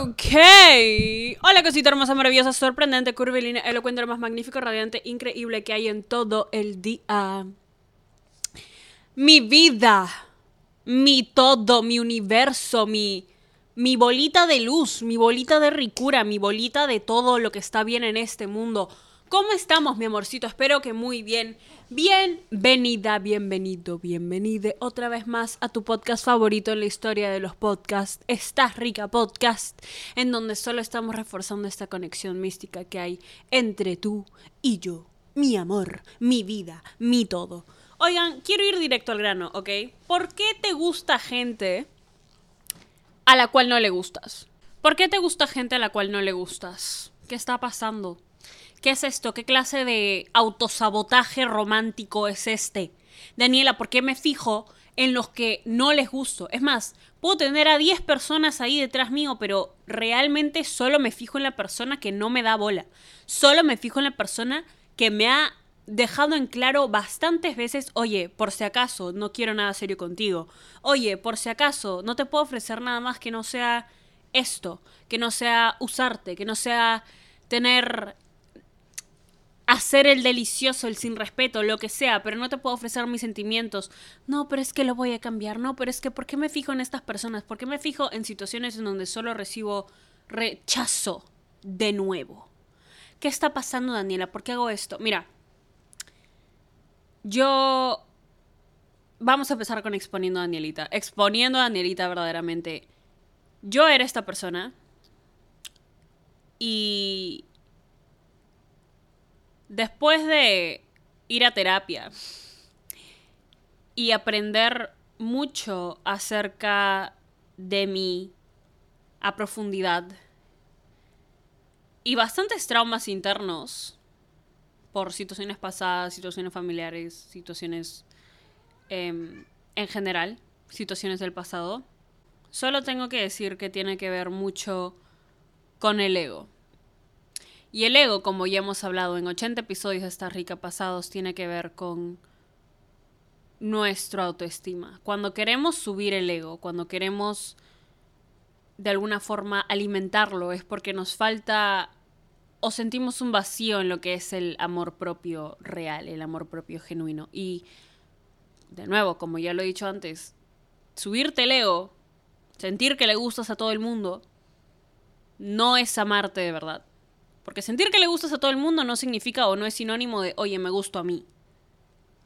Ok. Hola, cosita hermosa, maravillosa, sorprendente, curvilínea, elocuente, lo más magnífico, radiante, increíble que hay en todo el día. Mi vida, mi todo, mi universo, mi, mi bolita de luz, mi bolita de ricura, mi bolita de todo lo que está bien en este mundo. ¿Cómo estamos, mi amorcito? Espero que muy bien. Bienvenida, bienvenido, bienvenide otra vez más a tu podcast favorito en la historia de los podcasts, Estás Rica Podcast, en donde solo estamos reforzando esta conexión mística que hay entre tú y yo, mi amor, mi vida, mi todo. Oigan, quiero ir directo al grano, ¿ok? ¿Por qué te gusta gente a la cual no le gustas? ¿Por qué te gusta gente a la cual no le gustas? ¿Qué está pasando? ¿Qué es esto? ¿Qué clase de autosabotaje romántico es este? Daniela, ¿por qué me fijo en los que no les gusto? Es más, puedo tener a 10 personas ahí detrás mío, pero realmente solo me fijo en la persona que no me da bola. Solo me fijo en la persona que me ha dejado en claro bastantes veces, oye, por si acaso, no quiero nada serio contigo. Oye, por si acaso, no te puedo ofrecer nada más que no sea esto, que no sea usarte, que no sea tener hacer el delicioso, el sin respeto, lo que sea, pero no te puedo ofrecer mis sentimientos. No, pero es que lo voy a cambiar. No, pero es que ¿por qué me fijo en estas personas? ¿Por qué me fijo en situaciones en donde solo recibo rechazo de nuevo? ¿Qué está pasando, Daniela? ¿Por qué hago esto? Mira, yo... Vamos a empezar con exponiendo a Danielita. Exponiendo a Danielita verdaderamente. Yo era esta persona. Y después de ir a terapia y aprender mucho acerca de mí a profundidad y bastantes traumas internos por situaciones pasadas, situaciones familiares, situaciones em, en general, situaciones del pasado, solo tengo que decir que tiene que ver mucho con el ego. Y el ego, como ya hemos hablado en 80 episodios de Esta Rica pasados, tiene que ver con nuestra autoestima. Cuando queremos subir el ego, cuando queremos de alguna forma alimentarlo, es porque nos falta o sentimos un vacío en lo que es el amor propio real, el amor propio genuino. Y, de nuevo, como ya lo he dicho antes, subirte el ego, sentir que le gustas a todo el mundo, no es amarte de verdad. Porque sentir que le gustas a todo el mundo no significa o no es sinónimo de, oye, me gusto a mí.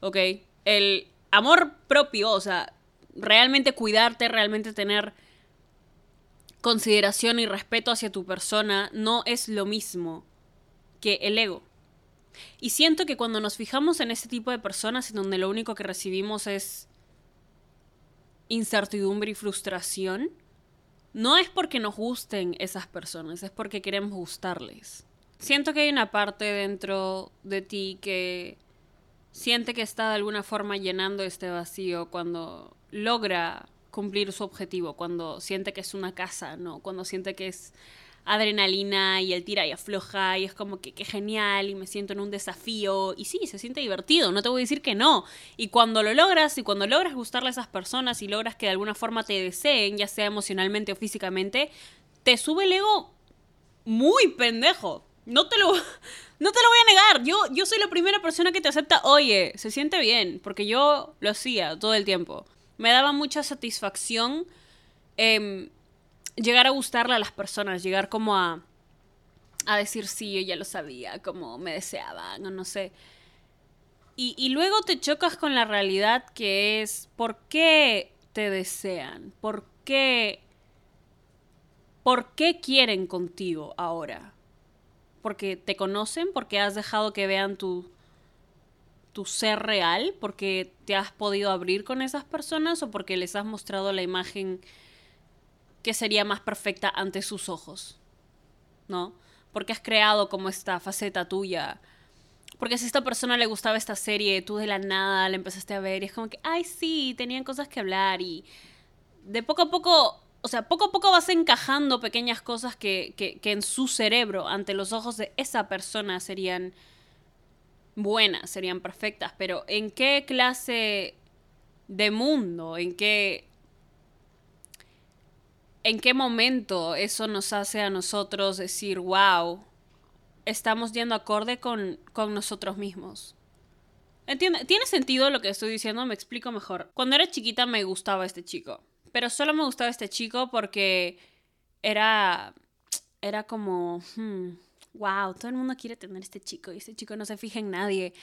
¿Ok? El amor propio, o sea, realmente cuidarte, realmente tener consideración y respeto hacia tu persona no es lo mismo que el ego. Y siento que cuando nos fijamos en ese tipo de personas en donde lo único que recibimos es incertidumbre y frustración, no es porque nos gusten esas personas, es porque queremos gustarles. Siento que hay una parte dentro de ti que siente que está de alguna forma llenando este vacío cuando logra cumplir su objetivo, cuando siente que es una casa, ¿no? Cuando siente que es adrenalina y el tira y afloja y es como que qué genial y me siento en un desafío y sí, se siente divertido, no te voy a decir que no. Y cuando lo logras y cuando logras gustarle a esas personas y logras que de alguna forma te deseen, ya sea emocionalmente o físicamente, te sube el ego muy pendejo. No te lo, no te lo voy a negar. Yo, yo soy la primera persona que te acepta, oye, se siente bien, porque yo lo hacía todo el tiempo. Me daba mucha satisfacción em, llegar a gustarle a las personas, llegar como a, a decir sí, yo ya lo sabía, como me deseaban, o no sé. Y, y luego te chocas con la realidad que es, ¿por qué te desean? ¿Por qué? ¿Por qué quieren contigo ahora? Porque te conocen, porque has dejado que vean tu, tu ser real, porque te has podido abrir con esas personas o porque les has mostrado la imagen que sería más perfecta ante sus ojos, ¿no? Porque has creado como esta faceta tuya. Porque si a esta persona le gustaba esta serie, tú de la nada la empezaste a ver y es como que, ay, sí, tenían cosas que hablar y de poco a poco o sea, poco a poco vas encajando pequeñas cosas que, que, en su cerebro, ante los ojos de esa persona, serían buenas, serían perfectas, pero ¿en qué clase de mundo, en qué en qué momento eso nos hace a nosotros decir, wow, estamos yendo acorde con, con nosotros mismos. ¿Entiende? ¿Tiene sentido lo que estoy diciendo? Me explico mejor. Cuando era chiquita me gustaba este chico. Pero solo me gustaba este chico porque era. Era como. wow, hmm, todo el mundo quiere tener este chico y este chico no se fija en nadie.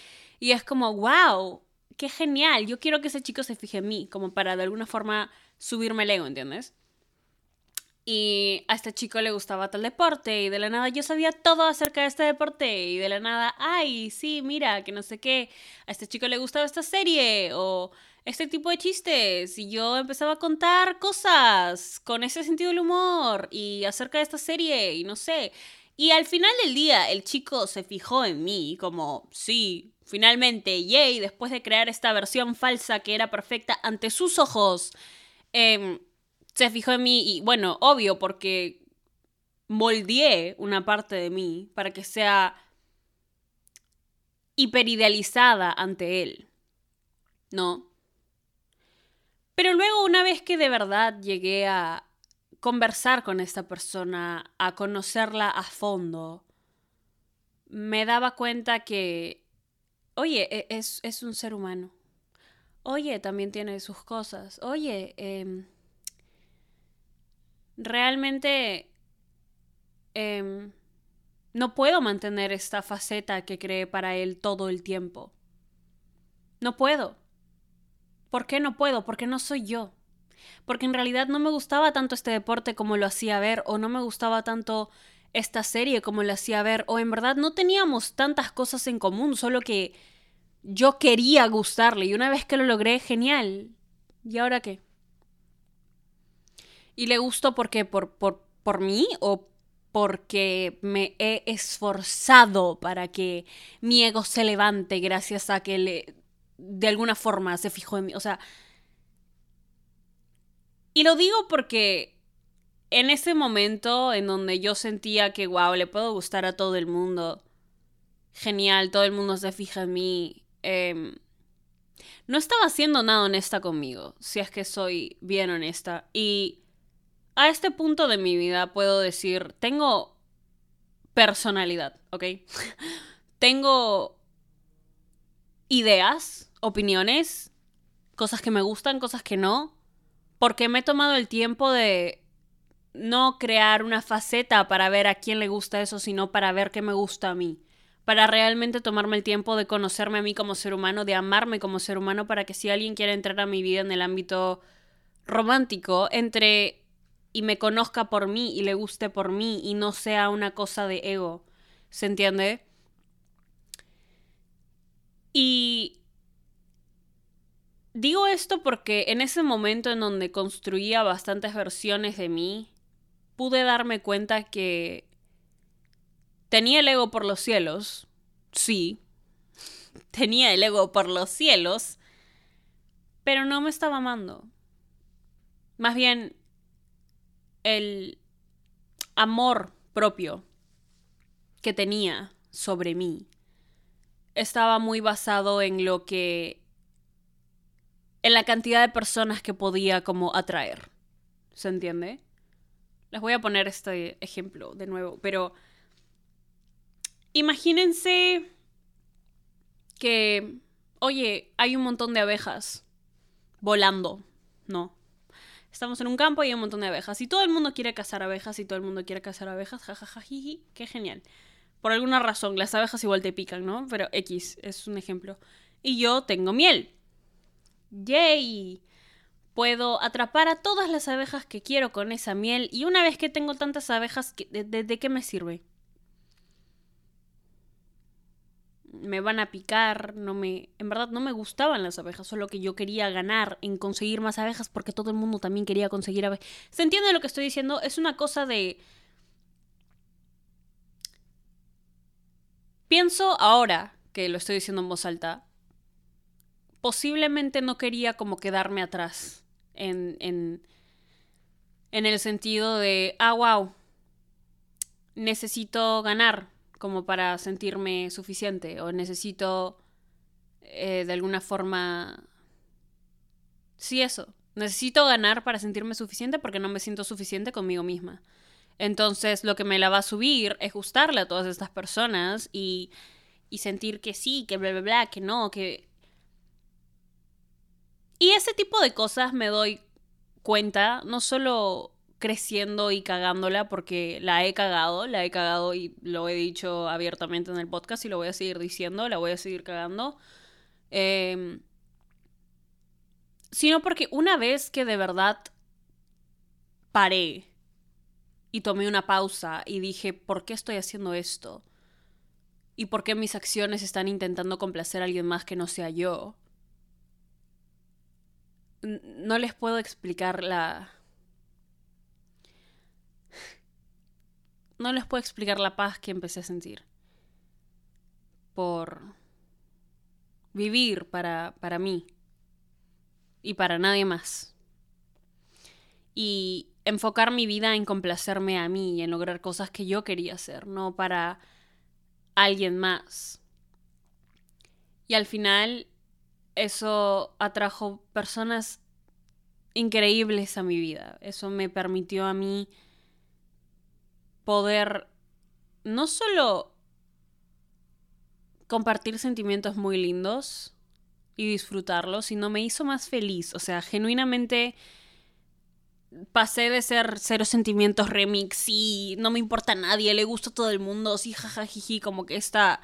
Y es como, wow, qué genial. Yo quiero que ese chico se fije en mí, como para de alguna forma subirme el ego, ¿entiendes? y a este chico le gustaba tal deporte y de la nada yo sabía todo acerca de este deporte y de la nada, ay, sí, mira, que no sé qué, a este chico le gustaba esta serie o este tipo de chistes y yo empezaba a contar cosas con ese sentido del humor y acerca de esta serie y no sé. Y al final del día el chico se fijó en mí como, sí, finalmente, yay, después de crear esta versión falsa que era perfecta ante sus ojos. Eh, se fijó en mí y bueno, obvio, porque moldeé una parte de mí para que sea hiperidealizada ante él. ¿No? Pero luego, una vez que de verdad llegué a conversar con esta persona, a conocerla a fondo, me daba cuenta que, oye, e-, es, un ser humano. Oye, también tiene sus cosas. Oye, eh, realmente em, no puedo mantener esta faceta que creé para él todo el tiempo. No puedo. ¿Por qué no puedo? Porque no soy yo. Porque en realidad no me gustaba tanto este deporte como lo hacía ver, o no me gustaba tanto esta serie como lo hacía ver, o en verdad no teníamos tantas cosas en común, solo que yo quería gustarle y una vez que lo logré, genial. ¿Y ahora qué? Y le gustó porque por, por, por mí o porque me he esforzado para que mi ego se levante gracias a que le, de alguna forma se fijó en mí. O sea, y lo digo porque en ese momento en donde yo sentía que, wow, le puedo gustar a todo el mundo, genial, todo el mundo se fija en mí, em, no estaba haciendo nada honesta conmigo, si es que soy bien honesta. Y a este punto de mi vida puedo decir, tengo personalidad, ¿ok? tengo ideas, opiniones, cosas que me gustan, cosas que no, porque me he tomado el tiempo de no crear una faceta para ver a quién le gusta eso, sino para ver qué me gusta a mí. Para realmente tomarme el tiempo de conocerme a mí como ser humano, de amarme como ser humano, para que si alguien quiere entrar a mi vida en el ámbito romántico, entre y me conozca por mí y le guste por mí y no sea una cosa de ego. ¿Se entiende? Y digo esto porque en ese momento en donde construía bastantes versiones de mí, pude darme cuenta que tenía el ego por los cielos, sí, tenía el ego por los cielos, pero no me estaba amando. Más bien, el amor propio que tenía sobre mí estaba muy basado en lo que en la cantidad de personas que podía como atraer. ¿Se entiende? Les voy a poner este ejemplo de nuevo, pero imagínense que, oye, hay un montón de abejas volando, ¿no? Estamos en un campo y hay un montón de abejas. Y todo el mundo quiere cazar abejas y todo el mundo quiere cazar abejas. Jajaja, qué genial. Por alguna razón, las abejas igual te pican, ¿no? Pero X es un ejemplo. Y yo tengo miel. ¡Yay! Puedo atrapar a todas las abejas que quiero con esa miel. Y una vez que tengo tantas abejas, de qué me sirve? me van a picar, no me, en verdad no me gustaban las abejas, solo que yo quería ganar en conseguir más abejas porque todo el mundo también quería conseguir abejas. ¿Se entiende lo que estoy diciendo? Es una cosa de Pienso ahora que lo estoy diciendo en voz alta, posiblemente no quería como quedarme atrás en, en, en el sentido de, ah, wow, necesito ganar, como para sentirme suficiente o necesito eh, de alguna forma... Sí, eso. Necesito ganar para sentirme suficiente porque no me siento suficiente conmigo misma. Entonces, lo que me la va a subir es gustarle a todas estas personas y, y sentir que sí, que bla, bla, bla, que no, que... Y ese tipo de cosas me doy cuenta, no solo creciendo y cagándola porque la he cagado, la he cagado y lo he dicho abiertamente en el podcast y lo voy a seguir diciendo, la voy a seguir cagando. Eh, sino porque una vez que de verdad paré y tomé una pausa y dije, ¿por qué estoy haciendo esto? ¿Y por qué mis acciones están intentando complacer a alguien más que no sea yo? No les puedo explicar la... No les puedo explicar la paz que empecé a sentir. Por vivir para, para mí y para nadie más. Y enfocar mi vida en complacerme a mí y en lograr cosas que yo quería hacer, no para alguien más. Y al final eso atrajo personas increíbles a mi vida. Eso me permitió a mí poder no solo compartir sentimientos muy lindos, y disfrutarlo, sino me hizo más feliz. O sea, genuinamente pasé de ser cero sentimientos remix y no me importa a nadie, le gusta a todo el mundo, sí, jajajiji, como que esta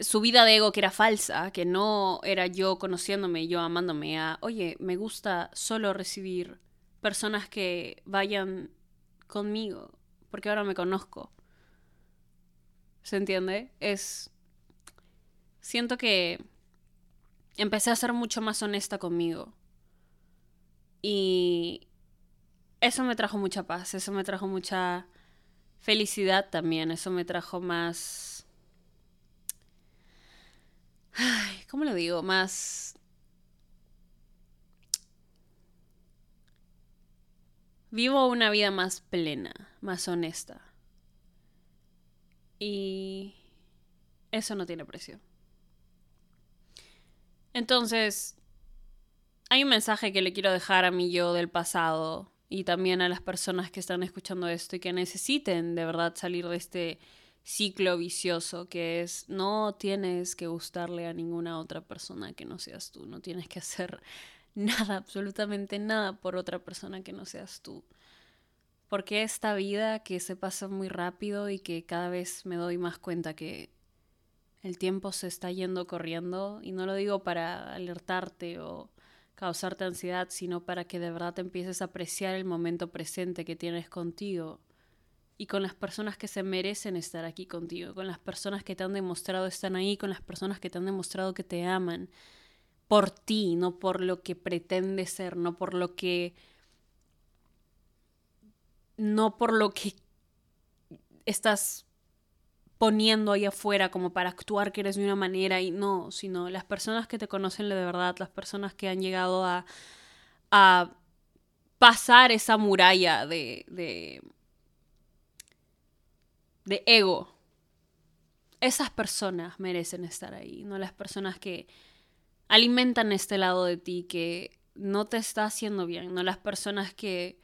subida de ego que era falsa, que no era yo conociéndome, yo amándome a, oye, me gusta solo recibir personas que vayan conmigo, porque ahora me conozco. ¿Se entiende? Es... Siento que empecé a ser mucho más honesta conmigo. Y eso me trajo mucha paz, eso me trajo mucha felicidad también, eso me trajo más... Ay, ¿cómo lo digo? Más... Vivo una vida más plena, más honesta. Y eso no tiene precio. Entonces, hay un mensaje que le quiero dejar a mi yo del pasado y también a las personas que están escuchando esto y que necesiten de verdad salir de este ciclo vicioso que es no tienes que gustarle a ninguna otra persona que no seas tú, no tienes que hacer nada, absolutamente nada por otra persona que no seas tú. Porque esta vida que se pasa muy rápido y que cada vez me doy más cuenta que el tiempo se está yendo corriendo y no lo digo para alertarte o causarte ansiedad, sino para que de verdad te empieces a apreciar el momento presente que tienes contigo y con las personas que se merecen estar aquí contigo, con las personas que te han demostrado están ahí, con las personas que te han demostrado que te aman por ti, no por lo que pretendes ser, no por lo que no por lo que estás poniendo ahí afuera como para actuar que eres de una manera y no, sino las personas que te conocen de verdad, las personas que han llegado a, a pasar esa muralla de, de, de ego. Esas personas merecen estar ahí, no las personas que alimentan este lado de ti que no te está haciendo bien, no las personas que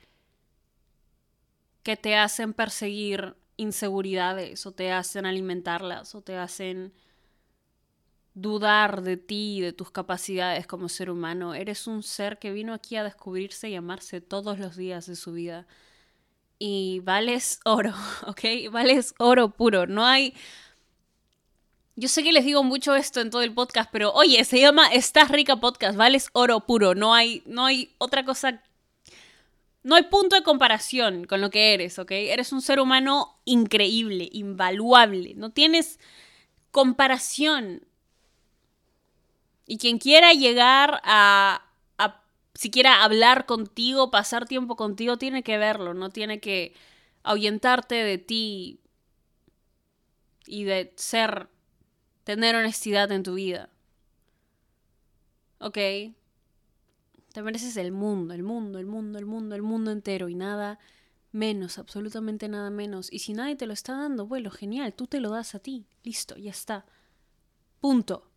que te hacen perseguir inseguridades o te hacen alimentarlas o te hacen dudar de ti y de tus capacidades como ser humano. Eres un ser que vino aquí a descubrirse y amarse todos los días de su vida. Y vales oro, ¿ok? Vales oro puro. No hay... Yo sé que les digo mucho esto en todo el podcast, pero oye, se llama Estás rica podcast, vales oro puro. No hay, no hay otra cosa no hay punto de comparación con lo que eres, ¿ok? Eres un ser humano increíble, invaluable. No tienes comparación. Y quien quiera llegar a, siquiera hablar contigo, pasar tiempo contigo, tiene que verlo, no tiene que ahuyentarte de ti y de ser, tener honestidad en tu vida. ¿Ok? Te mereces el mundo, el mundo, el mundo, el mundo, el mundo entero y nada menos, absolutamente nada menos. Y si nadie te lo está dando, bueno, genial, tú te lo das a ti. Listo, ya está. Punto.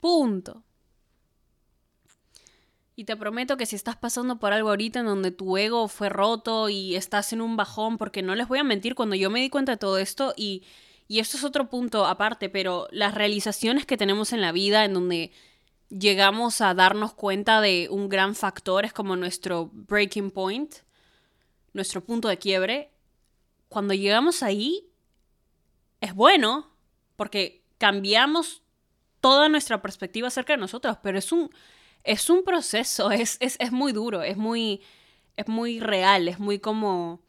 Punto. Y te prometo que si estás pasando por algo ahorita en donde tu ego fue roto y estás en un bajón, porque no les voy a mentir, cuando yo me di cuenta de todo esto y, y esto es otro punto aparte, pero las realizaciones que tenemos en la vida en donde llegamos a darnos cuenta de un gran factor, es como nuestro breaking point, nuestro punto de quiebre, cuando llegamos ahí es bueno porque cambiamos toda nuestra perspectiva acerca de nosotros, pero es un, es un proceso, es, es, es muy duro, es muy, es muy real, es muy como...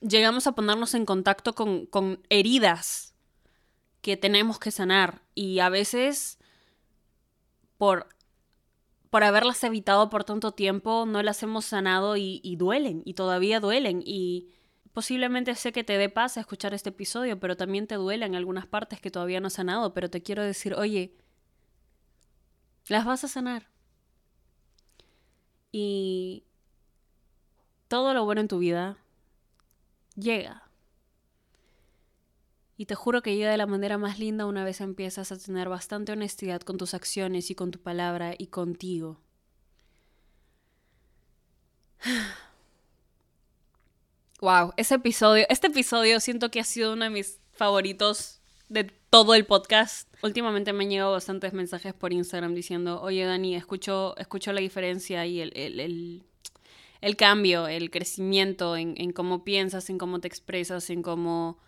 Llegamos a ponernos en contacto con, con heridas que tenemos que sanar. Y a veces por, por haberlas evitado por tanto tiempo no las hemos sanado y, duelen y todavía duelen. Y posiblemente sé que te dé paz a escuchar este episodio, pero también te duele en algunas partes que todavía no has sanado, pero te quiero decir, oye, las vas a sanar. Y todo lo bueno en tu vida llega. Y te juro que llega de la manera más linda una vez empiezas a tener bastante honestidad con tus acciones y con tu palabra y contigo. Wow, ese episodio, este episodio siento que ha sido uno de mis favoritos de todo el podcast. Últimamente me han llegado bastantes mensajes por Instagram diciendo, oye Dani, escucho, escucho la diferencia y el, el, el, cambio, el crecimiento en, en, cómo piensas, en cómo te expresas, en cómo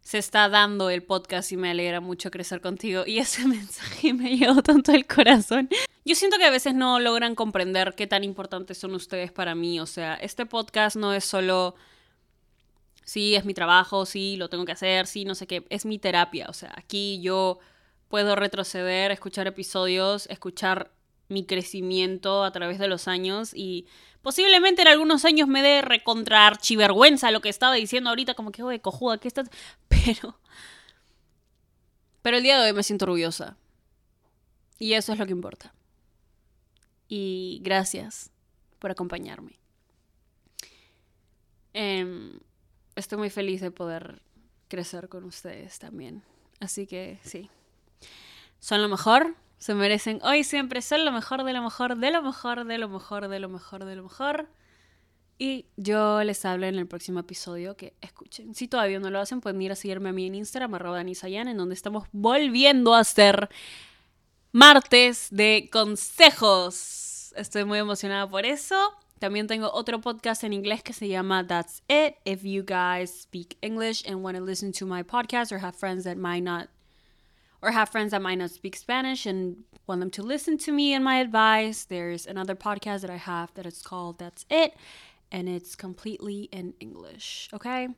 se está dando el podcast y me alegra mucho crecer contigo. Y ese mensaje me llegó tanto al corazón. Yo siento que a veces no logran comprender qué tan importantes son ustedes para mí. O sea, este podcast no es solo sí, es mi trabajo, sí, lo tengo que hacer, sí, no sé qué, es mi terapia. O sea, aquí yo puedo retroceder, escuchar episodios, escuchar mi crecimiento a través de los años y posiblemente en algunos años me dé recontra archivergüenza lo que estaba diciendo ahorita, como que, oye, cojuda, ¿qué estás? Pero. Pero el día de hoy me siento orgullosa. Y eso es lo que importa. Y gracias por acompañarme. Eh, estoy muy feliz de poder crecer con ustedes también. Así que sí. Son lo mejor, se merecen hoy siempre son lo mejor de lo mejor, de lo mejor, de lo mejor, de lo mejor, de lo mejor. Y yo les hablo en el próximo episodio que escuchen. Si todavía no lo hacen, pueden ir a seguirme a mí en Instagram, arroba Danisayan, en donde estamos volviendo a hacer martes de consejos. Estoy muy emocionada por eso. También tengo otro podcast en inglés que se llama That's It. If you guys speak English and want to listen to my podcast or have friends that might not or have friends that might not speak Spanish and want them to listen to me and my advice, there's another podcast that I have that is called That's It and it's completely in English, okay?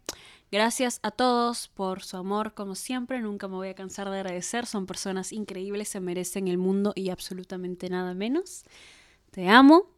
Gracias a todos por su amor, como siempre, nunca me voy a cansar de agradecer, son personas increíbles, se merecen el mundo y absolutamente nada menos. Te amo